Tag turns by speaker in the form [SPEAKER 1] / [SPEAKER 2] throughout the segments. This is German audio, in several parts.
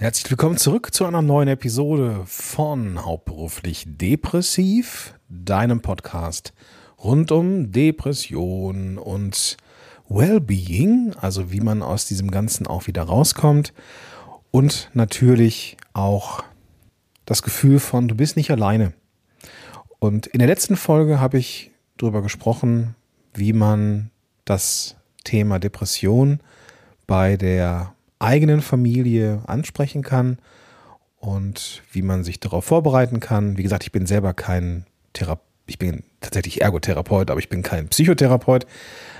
[SPEAKER 1] Herzlich willkommen zurück zu einer neuen Episode von Hauptberuflich Depressiv, deinem Podcast rund um Depression und Wellbeing, also wie man aus diesem Ganzen auch wieder rauskommt und natürlich auch das Gefühl von, du bist nicht alleine. Und in der letzten Folge habe ich darüber gesprochen, wie man das Thema Depression bei der eigenen Familie ansprechen kann und wie man sich darauf vorbereiten kann. Wie gesagt, ich bin selber kein Therapeut, ich bin tatsächlich Ergotherapeut, aber ich bin kein Psychotherapeut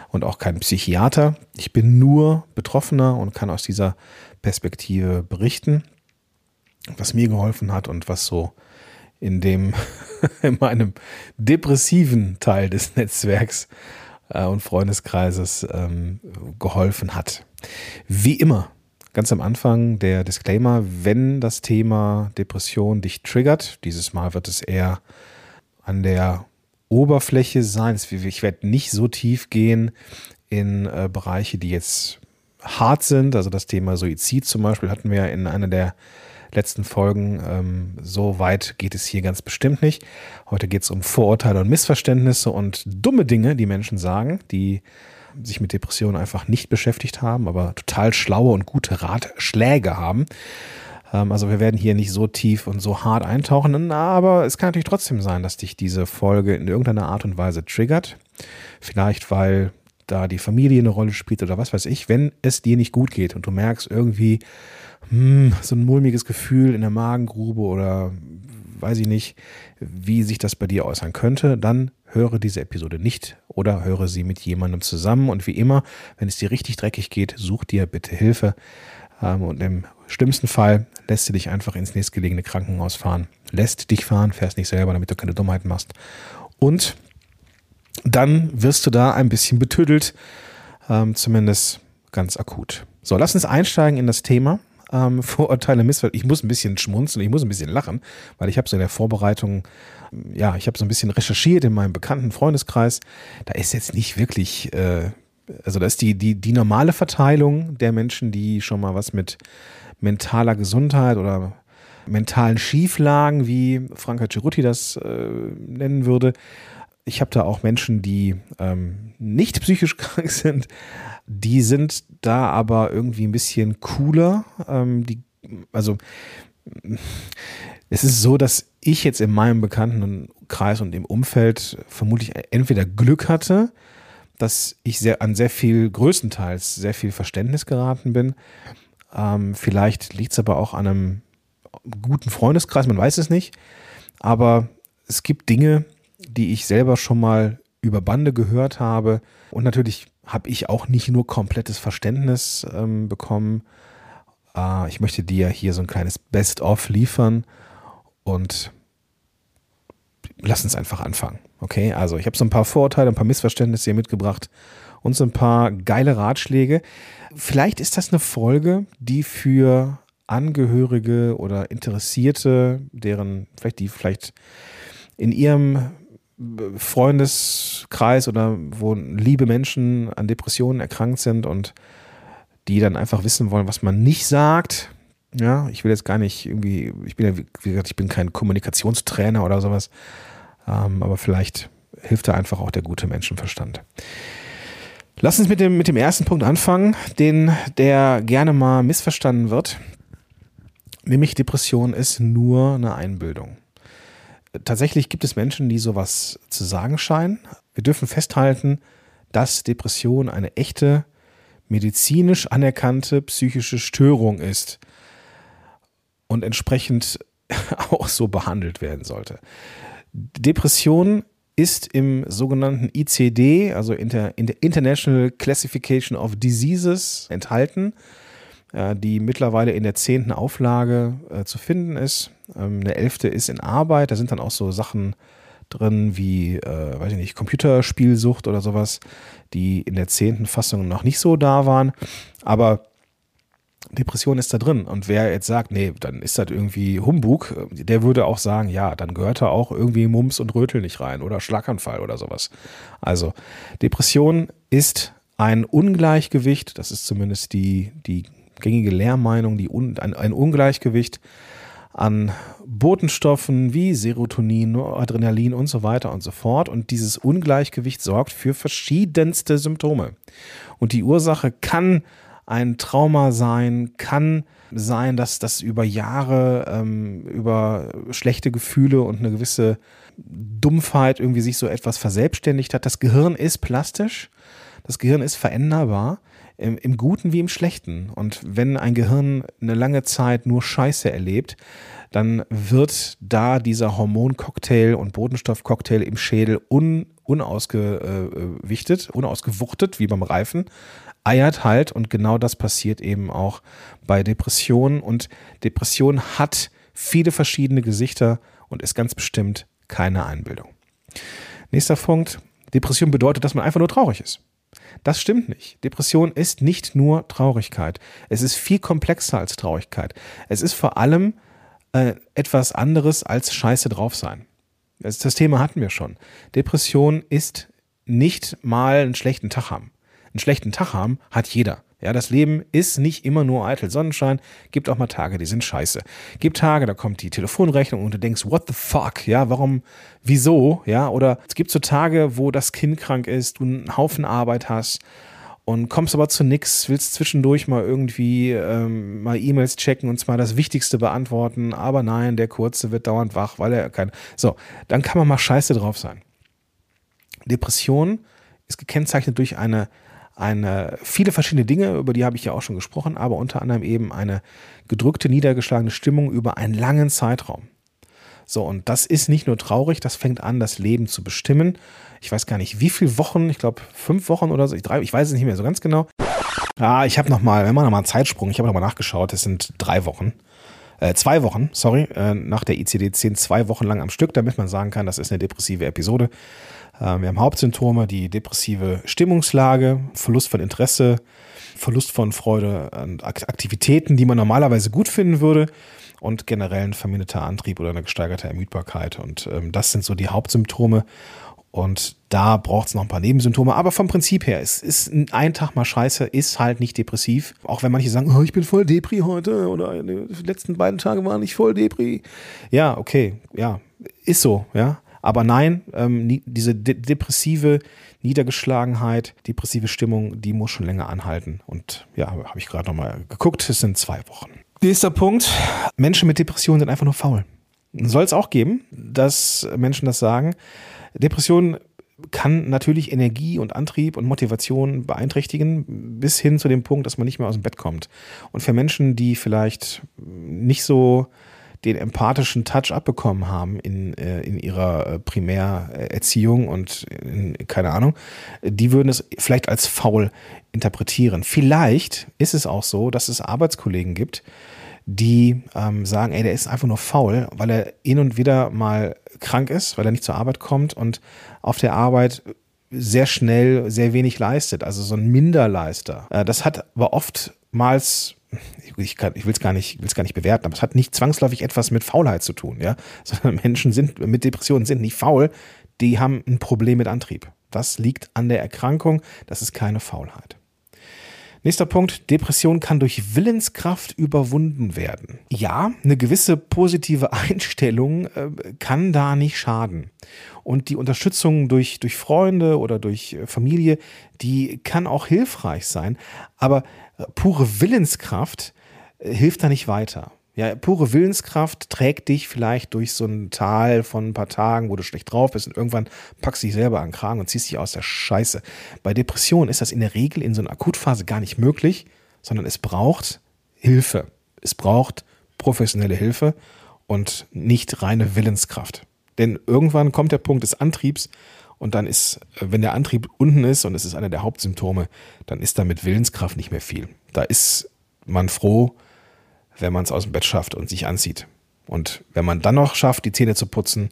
[SPEAKER 1] und auch kein Psychiater. Ich bin nur Betroffener und kann aus dieser Perspektive berichten, was mir geholfen hat und was so in dem in meinem depressiven Teil des Netzwerks äh, und Freundeskreises ähm, geholfen hat. Wie immer ganz am Anfang der Disclaimer, wenn das Thema Depression dich triggert, dieses Mal wird es eher an der Oberfläche sein. Ich werde nicht so tief gehen in äh, Bereiche, die jetzt hart sind. Also das Thema Suizid zum Beispiel hatten wir in einer der letzten Folgen. Ähm, so weit geht es hier ganz bestimmt nicht. Heute geht es um Vorurteile und Missverständnisse und dumme Dinge, die Menschen sagen, die sich mit Depressionen einfach nicht beschäftigt haben, aber total schlaue und gute Ratschläge haben. Ähm, also wir werden hier nicht so tief und so hart eintauchen, aber es kann natürlich trotzdem sein, dass dich diese Folge in irgendeiner Art und Weise triggert. Vielleicht weil da die Familie eine Rolle spielt oder was weiß ich, wenn es dir nicht gut geht und du merkst irgendwie hm, so ein mulmiges Gefühl in der Magengrube oder weiß ich nicht, wie sich das bei dir äußern könnte, dann höre diese Episode nicht oder höre sie mit jemandem zusammen. Und wie immer, wenn es dir richtig dreckig geht, such dir bitte Hilfe. Ähm, und im schlimmsten Fall lässt du dich einfach ins nächstgelegene Krankenhaus fahren. Lässt dich fahren, fährst nicht selber, damit du keine Dummheiten machst. Und dann wirst du da ein bisschen betüdelt, ähm, zumindest ganz akut. So, lass uns einsteigen in das Thema ähm, Vorurteile, Missverständnisse. Ich muss ein bisschen schmunzeln, ich muss ein bisschen lachen, weil ich habe so in der Vorbereitung, ja, ich habe so ein bisschen recherchiert in meinem bekannten Freundeskreis. Da ist jetzt nicht wirklich, äh, also da ist die, die, die normale Verteilung der Menschen, die schon mal was mit mentaler Gesundheit oder mentalen Schieflagen, wie Franka Cerutti das äh, nennen würde. Ich habe da auch Menschen, die ähm, nicht psychisch krank sind, die sind da aber irgendwie ein bisschen cooler. Ähm, die, also es ist so, dass ich jetzt in meinem bekannten Kreis und im Umfeld vermutlich entweder Glück hatte, dass ich sehr, an sehr viel, größtenteils sehr viel Verständnis geraten bin. Ähm, vielleicht liegt es aber auch an einem guten Freundeskreis, man weiß es nicht. Aber es gibt Dinge, die ich selber schon mal über Bande gehört habe. Und natürlich habe ich auch nicht nur komplettes Verständnis ähm, bekommen. Äh, ich möchte dir hier so ein kleines Best-of liefern und lass uns einfach anfangen. Okay, also ich habe so ein paar Vorurteile, ein paar Missverständnisse hier mitgebracht und so ein paar geile Ratschläge. Vielleicht ist das eine Folge, die für Angehörige oder Interessierte, deren vielleicht die vielleicht in ihrem Freundeskreis oder wo liebe Menschen an Depressionen erkrankt sind und die dann einfach wissen wollen, was man nicht sagt. Ja, ich will jetzt gar nicht irgendwie, ich bin ja, wie gesagt, ich bin kein Kommunikationstrainer oder sowas, ähm, aber vielleicht hilft da einfach auch der gute Menschenverstand. Lass uns mit dem, mit dem ersten Punkt anfangen, den, der gerne mal missverstanden wird. Nämlich Depression ist nur eine Einbildung tatsächlich gibt es Menschen, die sowas zu sagen scheinen. Wir dürfen festhalten, dass Depression eine echte, medizinisch anerkannte psychische Störung ist und entsprechend auch so behandelt werden sollte. Depression ist im sogenannten ICD, also in der International Classification of Diseases, enthalten, die mittlerweile in der zehnten Auflage äh, zu finden ist. Ähm, eine elfte ist in Arbeit. Da sind dann auch so Sachen drin wie, äh, weiß ich nicht, Computerspielsucht oder sowas, die in der zehnten Fassung noch nicht so da waren. Aber Depression ist da drin. Und wer jetzt sagt, nee, dann ist das irgendwie Humbug, der würde auch sagen, ja, dann gehört da auch irgendwie Mumps und Rötel nicht rein oder Schlaganfall oder sowas. Also Depression ist ein Ungleichgewicht, das ist zumindest die, die gängige Lehrmeinung, die un, ein, ein Ungleichgewicht an Botenstoffen wie Serotonin, Adrenalin und so weiter und so fort. Und dieses Ungleichgewicht sorgt für verschiedenste Symptome. Und die Ursache kann ein Trauma sein, kann sein, dass das über Jahre, ähm, über schlechte Gefühle und eine gewisse Dumpfheit irgendwie sich so etwas verselbstständigt hat. Das Gehirn ist plastisch, das Gehirn ist veränderbar im, im Guten wie im Schlechten. Und wenn ein Gehirn eine lange Zeit nur Scheiße erlebt, dann wird da dieser Hormoncocktail und Bodenstoffcocktail im Schädel un, unausgewichtet, unausgewuchtet, wie beim Reifen, eiert halt und genau das passiert eben auch bei Depressionen und Depression hat viele verschiedene Gesichter und ist ganz bestimmt keine Einbildung. Nächster Punkt. Depression bedeutet, dass man einfach nur traurig ist. Das stimmt nicht. Depression ist nicht nur Traurigkeit. Es ist viel komplexer als Traurigkeit. Es ist vor allem äh, etwas anderes als Scheiße drauf sein. Das, das Thema hatten wir schon. Depression ist nicht mal einen schlechten Tag haben. Einen schlechten Tag haben hat jeder. Ja, das Leben ist nicht immer nur eitel Sonnenschein, gibt auch mal Tage, die sind scheiße. Gibt Tage, da kommt die Telefonrechnung und du denkst, what the fuck? Ja, warum, wieso? Ja, oder es gibt so Tage, wo das Kind krank ist, du einen Haufen Arbeit hast und kommst aber zu nix, willst zwischendurch mal irgendwie ähm, mal E-Mails checken und zwar das Wichtigste beantworten, aber nein, der Kurze wird dauernd wach, weil er kein. So, dann kann man mal scheiße drauf sein. Depression ist gekennzeichnet durch eine eine, viele verschiedene Dinge, über die habe ich ja auch schon gesprochen, aber unter anderem eben eine gedrückte, niedergeschlagene Stimmung über einen langen Zeitraum. So, und das ist nicht nur traurig, das fängt an, das Leben zu bestimmen. Ich weiß gar nicht, wie viele Wochen, ich glaube fünf Wochen oder so, ich, drei, ich weiß es nicht mehr so ganz genau. Ah, ich habe nochmal, wenn man nochmal einen Zeitsprung, ich habe nochmal nachgeschaut, es sind drei Wochen. Äh, zwei Wochen, sorry, äh, nach der ICD-10 zwei Wochen lang am Stück, damit man sagen kann, das ist eine depressive Episode. Ähm, wir haben Hauptsymptome, die depressive Stimmungslage, Verlust von Interesse, Verlust von Freude an Aktivitäten, die man normalerweise gut finden würde und generell ein verminderter Antrieb oder eine gesteigerte Ermüdbarkeit. Und ähm, das sind so die Hauptsymptome. Und da braucht es noch ein paar Nebensymptome. Aber vom Prinzip her, es ist ein Tag mal scheiße, ist halt nicht depressiv. Auch wenn manche sagen, oh, ich bin voll Depri heute oder die letzten beiden Tage waren nicht voll Depri. Ja, okay, ja, ist so, ja. Aber nein, ähm, diese de depressive Niedergeschlagenheit, depressive Stimmung, die muss schon länger anhalten. Und ja, habe ich gerade nochmal geguckt, es sind zwei Wochen. Nächster Punkt, Menschen mit Depressionen sind einfach nur faul. Soll es auch geben, dass Menschen das sagen. Depression kann natürlich Energie und Antrieb und Motivation beeinträchtigen, bis hin zu dem Punkt, dass man nicht mehr aus dem Bett kommt. Und für Menschen, die vielleicht nicht so den empathischen Touch abbekommen haben in, äh, in ihrer äh, Primärerziehung und in, keine Ahnung, die würden es vielleicht als faul interpretieren. Vielleicht ist es auch so, dass es Arbeitskollegen gibt, die ähm, sagen, ey, der ist einfach nur faul, weil er hin und wieder mal krank ist, weil er nicht zur Arbeit kommt und auf der Arbeit sehr schnell sehr wenig leistet, also so ein Minderleister. Äh, das hat aber oftmals ich, kann, ich will es gar nicht, will es gar nicht bewerten, aber es hat nicht zwangsläufig etwas mit Faulheit zu tun, ja. Sondern Menschen sind mit Depressionen sind nicht faul, die haben ein Problem mit Antrieb. Das liegt an der Erkrankung, das ist keine Faulheit. Nächster Punkt, Depression kann durch Willenskraft überwunden werden. Ja, eine gewisse positive Einstellung äh, kann da nicht schaden. Und die Unterstützung durch, durch Freunde oder durch äh, Familie, die kann auch hilfreich sein. Aber pure Willenskraft äh, hilft da nicht weiter. Ja, pure Willenskraft trägt dich vielleicht durch so ein Tal von ein paar Tagen, wo du schlecht drauf bist und irgendwann packst du dich selber an den Kragen und ziehst dich aus der Scheiße. Bei Depressionen ist das in der Regel in so einer Akutphase gar nicht möglich, sondern es braucht Hilfe. Es braucht professionelle Hilfe und nicht reine Willenskraft. Denn irgendwann kommt der Punkt des Antriebs, und dann ist, wenn der Antrieb unten ist und es ist einer der Hauptsymptome, dann ist da mit Willenskraft nicht mehr viel. Da ist man froh, wenn man es aus dem Bett schafft und sich anzieht. Und wenn man dann noch schafft, die Zähne zu putzen,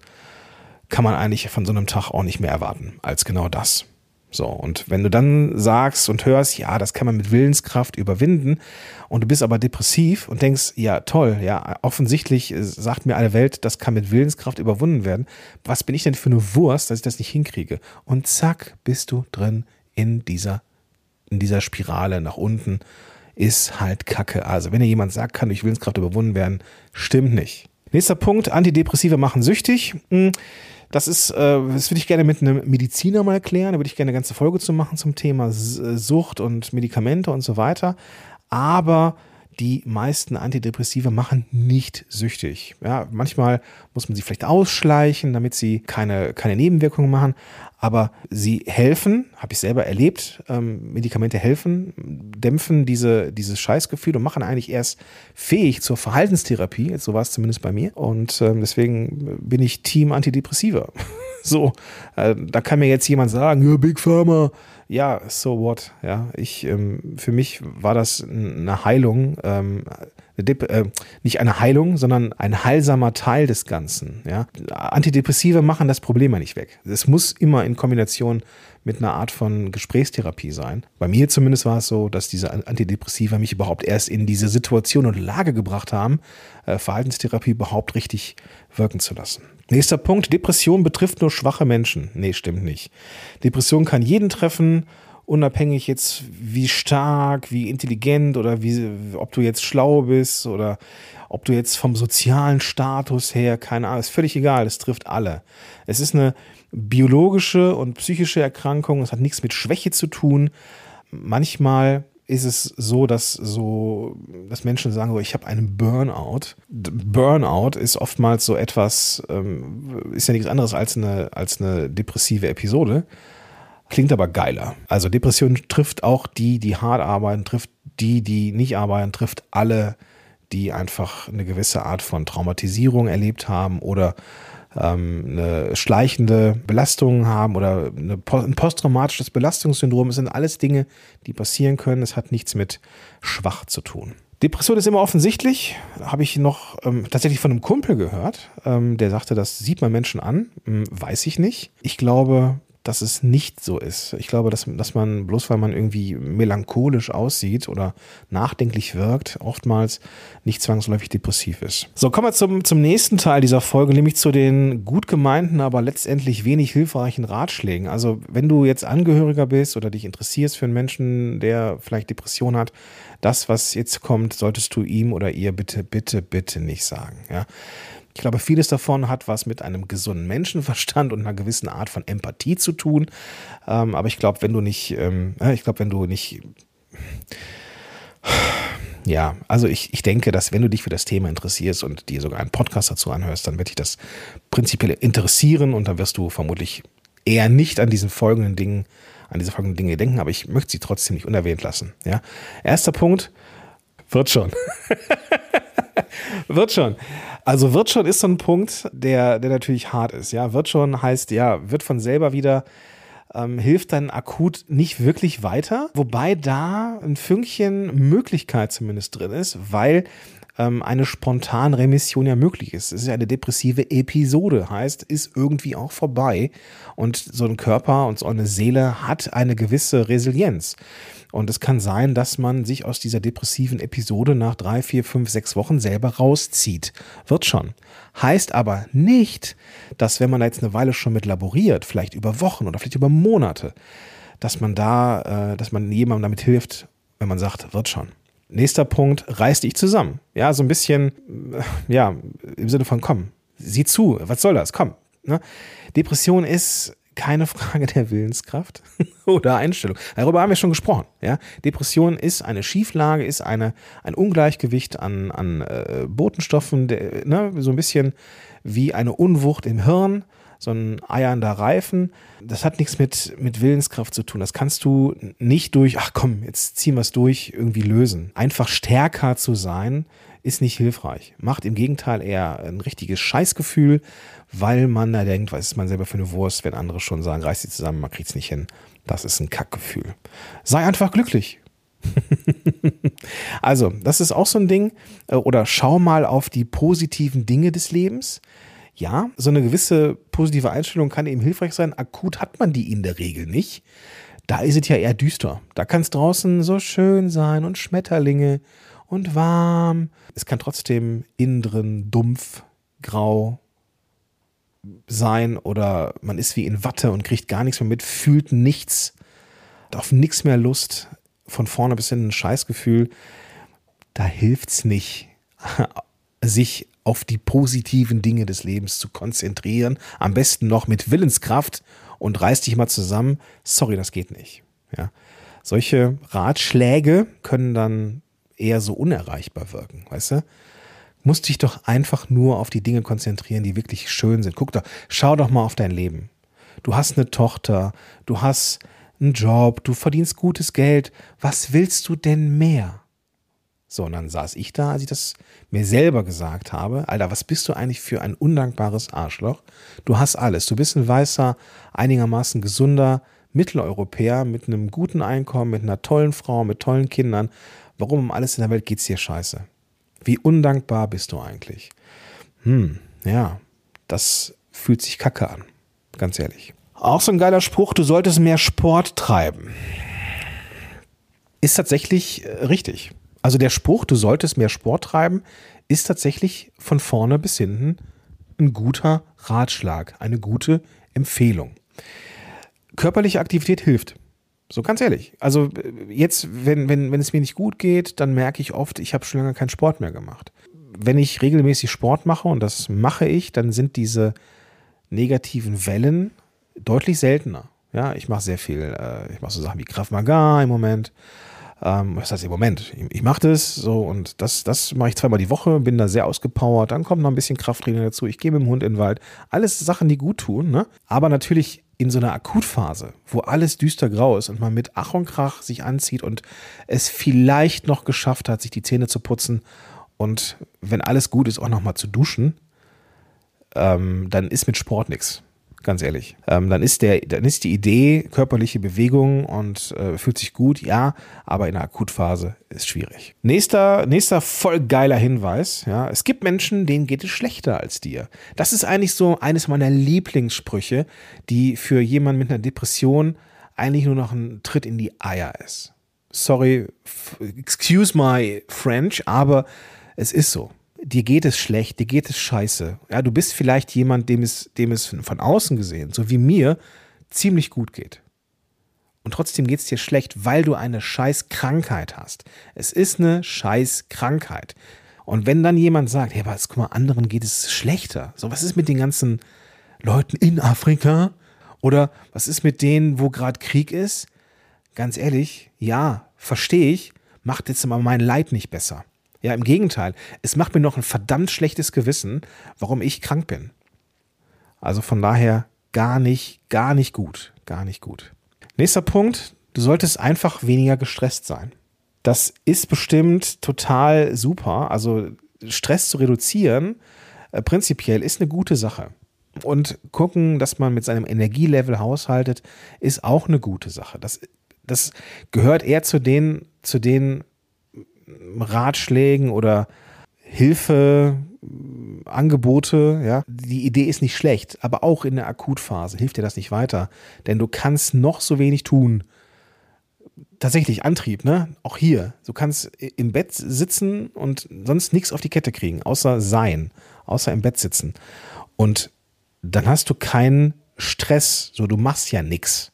[SPEAKER 1] kann man eigentlich von so einem Tag auch nicht mehr erwarten als genau das. So, und wenn du dann sagst und hörst, ja, das kann man mit Willenskraft überwinden, und du bist aber depressiv und denkst, ja, toll, ja, offensichtlich äh, sagt mir alle Welt, das kann mit Willenskraft überwunden werden. Was bin ich denn für eine Wurst, dass ich das nicht hinkriege? Und zack, bist du drin in dieser, in dieser Spirale nach unten, ist halt Kacke. Also wenn dir jemand sagt, kann durch Willenskraft überwunden werden, stimmt nicht. Nächster Punkt, Antidepressive machen süchtig. Hm, das ist, äh, das würde ich gerne mit einem Mediziner mal erklären. Da würde ich gerne eine ganze Folge zu machen zum Thema Sucht und Medikamente und so weiter. Aber die meisten Antidepressiva machen nicht süchtig. Ja, manchmal muss man sie vielleicht ausschleichen, damit sie keine, keine Nebenwirkungen machen, aber sie helfen, habe ich selber erlebt, ähm, Medikamente helfen, dämpfen diese, dieses Scheißgefühl und machen eigentlich erst fähig zur Verhaltenstherapie, so war es zumindest bei mir und ähm, deswegen bin ich Team Antidepressiva. so, äh, da kann mir jetzt jemand sagen, ja, Big Pharma, ja, so what, ja. Ich, ähm, für mich war das eine Heilung, ähm, äh, nicht eine Heilung, sondern ein heilsamer Teil des Ganzen, ja. Antidepressive machen das Problem ja nicht weg. Es muss immer in Kombination mit einer Art von Gesprächstherapie sein. Bei mir zumindest war es so, dass diese Antidepressiva mich überhaupt erst in diese Situation und Lage gebracht haben, äh, Verhaltenstherapie überhaupt richtig wirken zu lassen. Nächster Punkt, Depression betrifft nur schwache Menschen. Nee, stimmt nicht. Depression kann jeden treffen, unabhängig jetzt wie stark, wie intelligent oder wie, ob du jetzt schlau bist oder ob du jetzt vom sozialen Status her, keine Ahnung, ist völlig egal, es trifft alle. Es ist eine biologische und psychische Erkrankung, es hat nichts mit Schwäche zu tun. Manchmal ist es so, dass so, dass Menschen sagen, so, ich habe einen Burnout. Burnout ist oftmals so etwas, ähm, ist ja nichts anderes als eine, als eine depressive Episode. Klingt aber geiler. Also Depression trifft auch die, die hart arbeiten, trifft die, die nicht arbeiten, trifft alle, die einfach eine gewisse Art von Traumatisierung erlebt haben oder ähm, eine schleichende Belastung haben oder eine, ein posttraumatisches Belastungssyndrom. Es sind alles Dinge, die passieren können. Es hat nichts mit schwach zu tun. Depression ist immer offensichtlich, habe ich noch ähm, tatsächlich von einem Kumpel gehört, ähm, der sagte, das sieht man Menschen an, hm, weiß ich nicht. Ich glaube, dass es nicht so ist. Ich glaube, dass, dass man, bloß weil man irgendwie melancholisch aussieht oder nachdenklich wirkt, oftmals nicht zwangsläufig depressiv ist. So, kommen wir zum, zum nächsten Teil dieser Folge, nämlich zu den gut gemeinten, aber letztendlich wenig hilfreichen Ratschlägen. Also, wenn du jetzt Angehöriger bist oder dich interessierst für einen Menschen, der vielleicht Depression hat, das, was jetzt kommt, solltest du ihm oder ihr bitte, bitte, bitte nicht sagen. Ja? Ich glaube, vieles davon hat was mit einem gesunden Menschenverstand und einer gewissen Art von Empathie zu tun. Ähm, aber ich glaube, wenn du nicht, ähm, ich glaube, wenn du nicht, ja, also ich, ich denke, dass wenn du dich für das Thema interessierst und dir sogar einen Podcast dazu anhörst, dann wird dich das prinzipiell interessieren und dann wirst du vermutlich eher nicht an diesen folgenden Dingen, an diese folgenden Dinge denken, aber ich möchte sie trotzdem nicht unerwähnt lassen. Ja? Erster Punkt, wird schon. wird schon. Also wird schon ist so ein Punkt, der, der natürlich hart ist. Ja, wird schon heißt, ja, wird von selber wieder ähm, hilft dann akut nicht wirklich weiter. Wobei da ein Fünkchen Möglichkeit zumindest drin ist, weil ähm, eine Spontanremission ja möglich ist. Es ist ja eine depressive Episode, heißt, ist irgendwie auch vorbei. Und so ein Körper und so eine Seele hat eine gewisse Resilienz. Und es kann sein, dass man sich aus dieser depressiven Episode nach drei, vier, fünf, sechs Wochen selber rauszieht. Wird schon. Heißt aber nicht, dass wenn man da jetzt eine Weile schon mit laboriert, vielleicht über Wochen oder vielleicht über Monate, dass man da, äh, dass man jemandem damit hilft, wenn man sagt, wird schon. Nächster Punkt, reiß dich zusammen. Ja, so ein bisschen, ja, im Sinne von komm, sieh zu, was soll das, komm. Ne? Depression ist keine Frage der Willenskraft oder Einstellung. Darüber haben wir schon gesprochen. Ja? Depression ist eine Schieflage, ist eine, ein Ungleichgewicht an, an äh, Botenstoffen, der, ne? so ein bisschen wie eine Unwucht im Hirn, so ein eiernder Reifen. Das hat nichts mit, mit Willenskraft zu tun. Das kannst du nicht durch, ach komm, jetzt ziehen wir es durch, irgendwie lösen. Einfach stärker zu sein, ist nicht hilfreich. Macht im Gegenteil eher ein richtiges Scheißgefühl, weil man da denkt, was ist man selber für eine Wurst, wenn andere schon sagen, reiß sie zusammen, man kriegt es nicht hin. Das ist ein Kackgefühl. Sei einfach glücklich. also, das ist auch so ein Ding. Äh, oder schau mal auf die positiven Dinge des Lebens. Ja, so eine gewisse positive Einstellung kann eben hilfreich sein. Akut hat man die in der Regel nicht. Da ist es ja eher düster. Da kann es draußen so schön sein und Schmetterlinge und warm. Es kann trotzdem innen drin dumpf, grau sein oder man ist wie in Watte und kriegt gar nichts mehr mit, fühlt nichts, hat auf nichts mehr Lust. von vorne bis hinten ein Scheißgefühl, da hilft's nicht, sich auf die positiven Dinge des Lebens zu konzentrieren. Am besten noch mit Willenskraft und reiß dich mal zusammen. Sorry, das geht nicht. Ja. Solche Ratschläge können dann eher so unerreichbar wirken, weißt du? Musst dich doch einfach nur auf die Dinge konzentrieren, die wirklich schön sind. Guck doch, schau doch mal auf dein Leben. Du hast eine Tochter, du hast einen Job, du verdienst gutes Geld. Was willst du denn mehr? So, und dann saß ich da, als ich das mir selber gesagt habe. Alter, was bist du eigentlich für ein undankbares Arschloch? Du hast alles. Du bist ein weißer, einigermaßen gesunder Mitteleuropäer mit einem guten Einkommen, mit einer tollen Frau, mit tollen Kindern. Warum um alles in der Welt geht's dir scheiße? Wie undankbar bist du eigentlich? Hm, ja, das fühlt sich kacke an. Ganz ehrlich. Auch so ein geiler Spruch, du solltest mehr Sport treiben. Ist tatsächlich äh, richtig. Also der Spruch, du solltest mehr Sport treiben, ist tatsächlich von vorne bis hinten ein guter Ratschlag, eine gute Empfehlung. Körperliche Aktivität hilft. So ganz ehrlich. Also jetzt, wenn, wenn, wenn es mir nicht gut geht, dann merke ich oft, ich habe schon lange keinen Sport mehr gemacht. Wenn ich regelmäßig Sport mache, und das mache ich, dann sind diese negativen Wellen deutlich seltener. Ja, ich mache sehr viel, äh, ich mache so Sachen wie Krav Maga im Moment. Ähm, heißt im Moment, ich, ich mache das so und das, das mache ich zweimal die Woche, bin da sehr ausgepowert, dann kommt noch ein bisschen Krafttraining dazu, ich gehe mit dem Hund in den Wald. Alles Sachen, die gut tun, ne? Aber natürlich in so einer Akutphase, wo alles düster grau ist und man mit Ach und Krach sich anzieht und es vielleicht noch geschafft hat, sich die Zähne zu putzen und wenn alles gut ist, auch nochmal zu duschen, ähm, dann ist mit Sport nichts ganz ehrlich. Ähm, dann ist der, dann ist die Idee körperliche Bewegung und äh, fühlt sich gut, ja, aber in der Akutphase ist schwierig. Nächster, nächster voll geiler Hinweis, ja, es gibt Menschen, denen geht es schlechter als dir. Das ist eigentlich so eines meiner Lieblingssprüche, die für jemanden mit einer Depression eigentlich nur noch ein Tritt in die Eier ist. Sorry, excuse my French, aber es ist so dir geht es schlecht, dir geht es scheiße. Ja, du bist vielleicht jemand, dem es, dem es von außen gesehen, so wie mir, ziemlich gut geht. Und trotzdem geht es dir schlecht, weil du eine scheiß Krankheit hast. Es ist eine scheiß Krankheit. Und wenn dann jemand sagt, hey, aber guck mal, anderen geht es schlechter. So, was ist mit den ganzen Leuten in Afrika? Oder was ist mit denen, wo gerade Krieg ist? Ganz ehrlich, ja, verstehe ich, macht jetzt aber mein Leid nicht besser. Ja, im Gegenteil. Es macht mir noch ein verdammt schlechtes Gewissen, warum ich krank bin. Also von daher gar nicht, gar nicht gut. Gar nicht gut. Nächster Punkt. Du solltest einfach weniger gestresst sein. Das ist bestimmt total super. Also Stress zu reduzieren, äh, prinzipiell ist eine gute Sache. Und gucken, dass man mit seinem Energielevel haushaltet, ist auch eine gute Sache. Das, das gehört eher zu den, zu den Ratschlägen oder Hilfe, Angebote, ja. Die Idee ist nicht schlecht, aber auch in der Akutphase hilft dir das nicht weiter, denn du kannst noch so wenig tun. Tatsächlich Antrieb, ne? Auch hier. Du kannst im Bett sitzen und sonst nichts auf die Kette kriegen, außer sein, außer im Bett sitzen. Und dann hast du keinen Stress, so du machst ja nichts.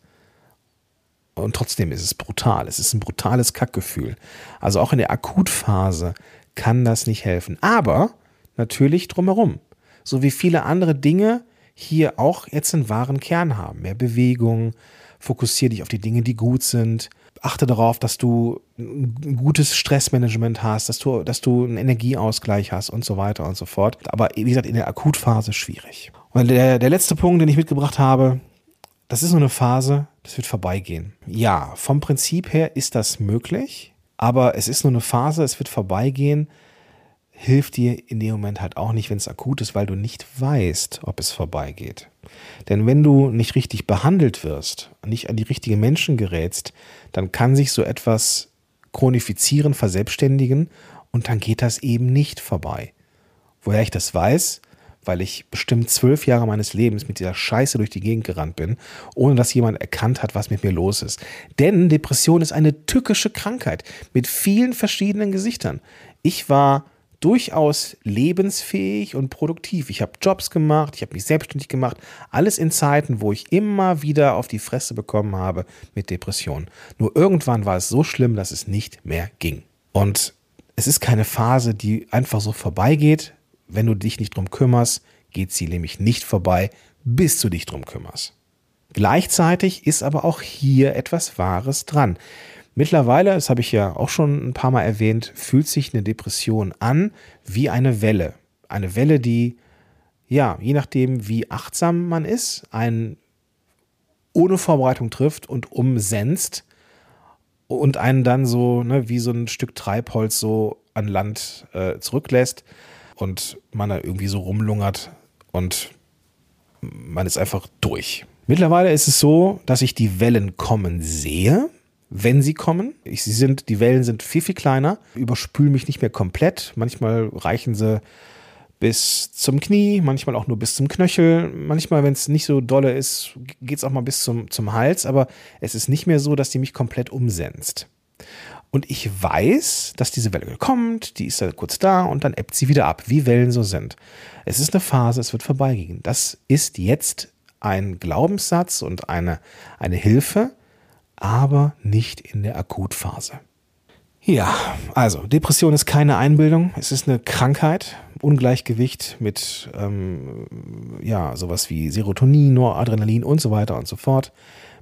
[SPEAKER 1] Und trotzdem ist es brutal. Es ist ein brutales Kackgefühl. Also auch in der Akutphase kann das nicht helfen. Aber natürlich drumherum. So wie viele andere Dinge hier auch jetzt einen wahren Kern haben. Mehr Bewegung, fokussiere dich auf die Dinge, die gut sind. Achte darauf, dass du ein gutes Stressmanagement hast, dass du, dass du einen Energieausgleich hast und so weiter und so fort. Aber wie gesagt, in der Akutphase schwierig. Und der, der letzte Punkt, den ich mitgebracht habe, das ist so eine Phase, das wird vorbeigehen. Ja, vom Prinzip her ist das möglich, aber es ist nur eine Phase, es wird vorbeigehen. Hilft dir in dem Moment halt auch nicht, wenn es akut ist, weil du nicht weißt, ob es vorbeigeht. Denn wenn du nicht richtig behandelt wirst, nicht an die richtigen Menschen gerätst, dann kann sich so etwas chronifizieren, verselbstständigen und dann geht das eben nicht vorbei. Woher ich das weiß, weil ich bestimmt zwölf Jahre meines Lebens mit dieser Scheiße durch die Gegend gerannt bin, ohne dass jemand erkannt hat, was mit mir los ist. Denn Depression ist eine tückische Krankheit mit vielen verschiedenen Gesichtern. Ich war durchaus lebensfähig und produktiv. Ich habe Jobs gemacht, ich habe mich selbstständig gemacht, alles in Zeiten, wo ich immer wieder auf die Fresse bekommen habe mit Depressionen. Nur irgendwann war es so schlimm, dass es nicht mehr ging. Und es ist keine Phase, die einfach so vorbeigeht. Wenn du dich nicht drum kümmerst, geht sie nämlich nicht vorbei, bis du dich drum kümmerst. Gleichzeitig ist aber auch hier etwas Wahres dran. Mittlerweile, das habe ich ja auch schon ein paar Mal erwähnt, fühlt sich eine Depression an wie eine Welle. Eine Welle, die, ja, je nachdem, wie achtsam man ist, einen ohne Vorbereitung trifft und umsenzt und einen dann so, ne, wie so ein Stück Treibholz so an Land äh, zurücklässt und man da irgendwie so rumlungert und man ist einfach durch. Mittlerweile ist es so, dass ich die Wellen kommen sehe, wenn sie kommen. Ich, sie sind, die Wellen sind viel, viel kleiner, überspülen mich nicht mehr komplett. Manchmal reichen sie bis zum Knie, manchmal auch nur bis zum Knöchel. Manchmal, wenn es nicht so dolle ist, geht es auch mal bis zum, zum Hals, aber es ist nicht mehr so, dass die mich komplett umsenzt. Und ich weiß, dass diese Welle kommt, die ist da kurz da und dann ebbt sie wieder ab, wie Wellen so sind. Es ist eine Phase, es wird vorbeigehen. Das ist jetzt ein Glaubenssatz und eine, eine Hilfe, aber nicht in der Akutphase. Ja, also Depression ist keine Einbildung, es ist eine Krankheit, Ungleichgewicht mit ähm, ja sowas wie Serotonin, Noradrenalin und so weiter und so fort.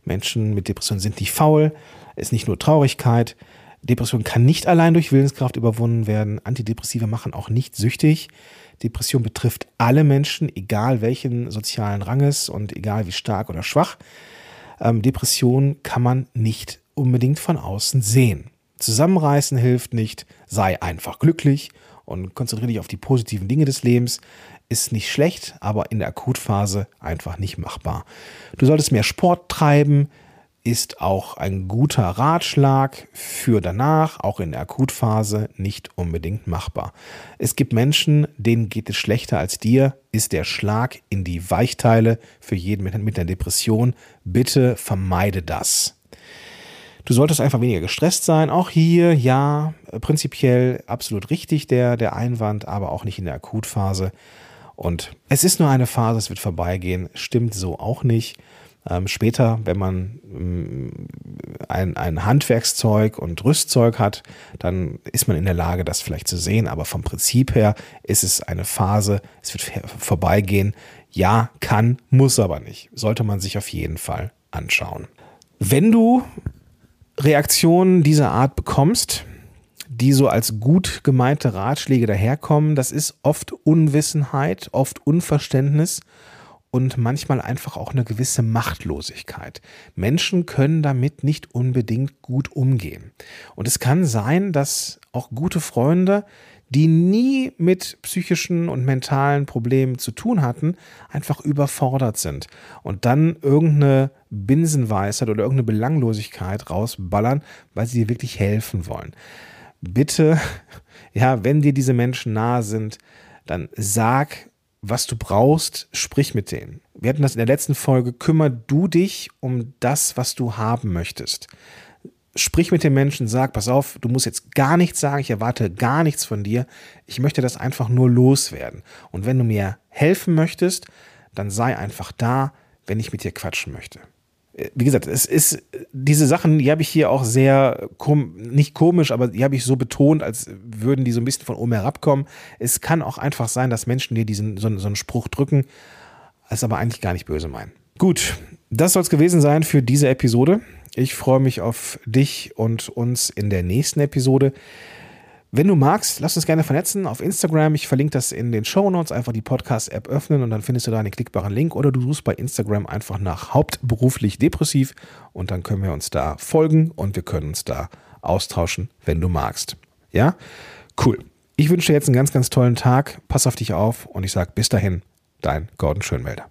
[SPEAKER 1] Menschen mit Depression sind nicht faul, es ist nicht nur Traurigkeit. Depression kann nicht allein durch Willenskraft überwunden werden. Antidepressive machen auch nicht süchtig. Depression betrifft alle Menschen, egal welchen sozialen Ranges und egal wie stark oder schwach. Ähm, Depression kann man nicht unbedingt von außen sehen. Zusammenreißen hilft nicht, sei einfach glücklich und konzentriere dich auf die positiven Dinge des Lebens. Ist nicht schlecht, aber in der Akutphase einfach nicht machbar. Du solltest mehr Sport treiben, ist auch ein guter Ratschlag für danach, auch in der Akutphase, nicht unbedingt machbar. Es gibt Menschen, denen geht es schlechter als dir, ist der Schlag in die Weichteile für jeden mit der Depression. Bitte vermeide das. Du solltest einfach weniger gestresst sein. Auch hier, ja, prinzipiell absolut richtig der, der Einwand, aber auch nicht in der Akutphase. Und es ist nur eine Phase, es wird vorbeigehen. Stimmt so auch nicht. Ähm, später, wenn man ähm, ein, ein Handwerkszeug und Rüstzeug hat, dann ist man in der Lage, das vielleicht zu sehen. Aber vom Prinzip her ist es eine Phase, es wird vorbeigehen. Ja, kann, muss aber nicht. Sollte man sich auf jeden Fall anschauen. Wenn du Reaktionen dieser Art bekommst, die so als gut gemeinte Ratschläge daherkommen, das ist oft Unwissenheit, oft Unverständnis und manchmal einfach auch eine gewisse Machtlosigkeit. Menschen können damit nicht unbedingt gut umgehen. Und es kann sein, dass auch gute Freunde, die nie mit psychischen und mentalen Problemen zu tun hatten, einfach überfordert sind und dann irgendeine Binsenweisheit oder irgendeine Belanglosigkeit rausballern, weil sie dir wirklich helfen wollen. Bitte, ja, wenn dir diese Menschen nahe sind, dann sag, was du brauchst, sprich mit denen. Wir hatten das in der letzten Folge, kümmer du dich um das, was du haben möchtest. Sprich mit den Menschen, sag, pass auf, du musst jetzt gar nichts sagen, ich erwarte gar nichts von dir. Ich möchte das einfach nur loswerden. Und wenn du mir helfen möchtest, dann sei einfach da, wenn ich mit dir quatschen möchte wie gesagt, es ist diese Sachen, die habe ich hier auch sehr kom nicht komisch, aber die habe ich so betont, als würden die so ein bisschen von oben herabkommen. Es kann auch einfach sein, dass Menschen dir diesen so, so einen Spruch drücken, es aber eigentlich gar nicht böse meinen. Gut, das soll es gewesen sein für diese Episode. Ich freue mich auf dich und uns in der nächsten Episode. Wenn du magst, lass uns gerne vernetzen auf Instagram. Ich verlinke das in den Show Notes. Einfach die Podcast-App öffnen und dann findest du da einen klickbaren Link. Oder du suchst bei Instagram einfach nach hauptberuflich depressiv und dann können wir uns da folgen und wir können uns da austauschen, wenn du magst. Ja? Cool. Ich wünsche dir jetzt einen ganz, ganz tollen Tag. Pass auf dich auf und ich sage bis dahin, dein Gordon Schönmelder.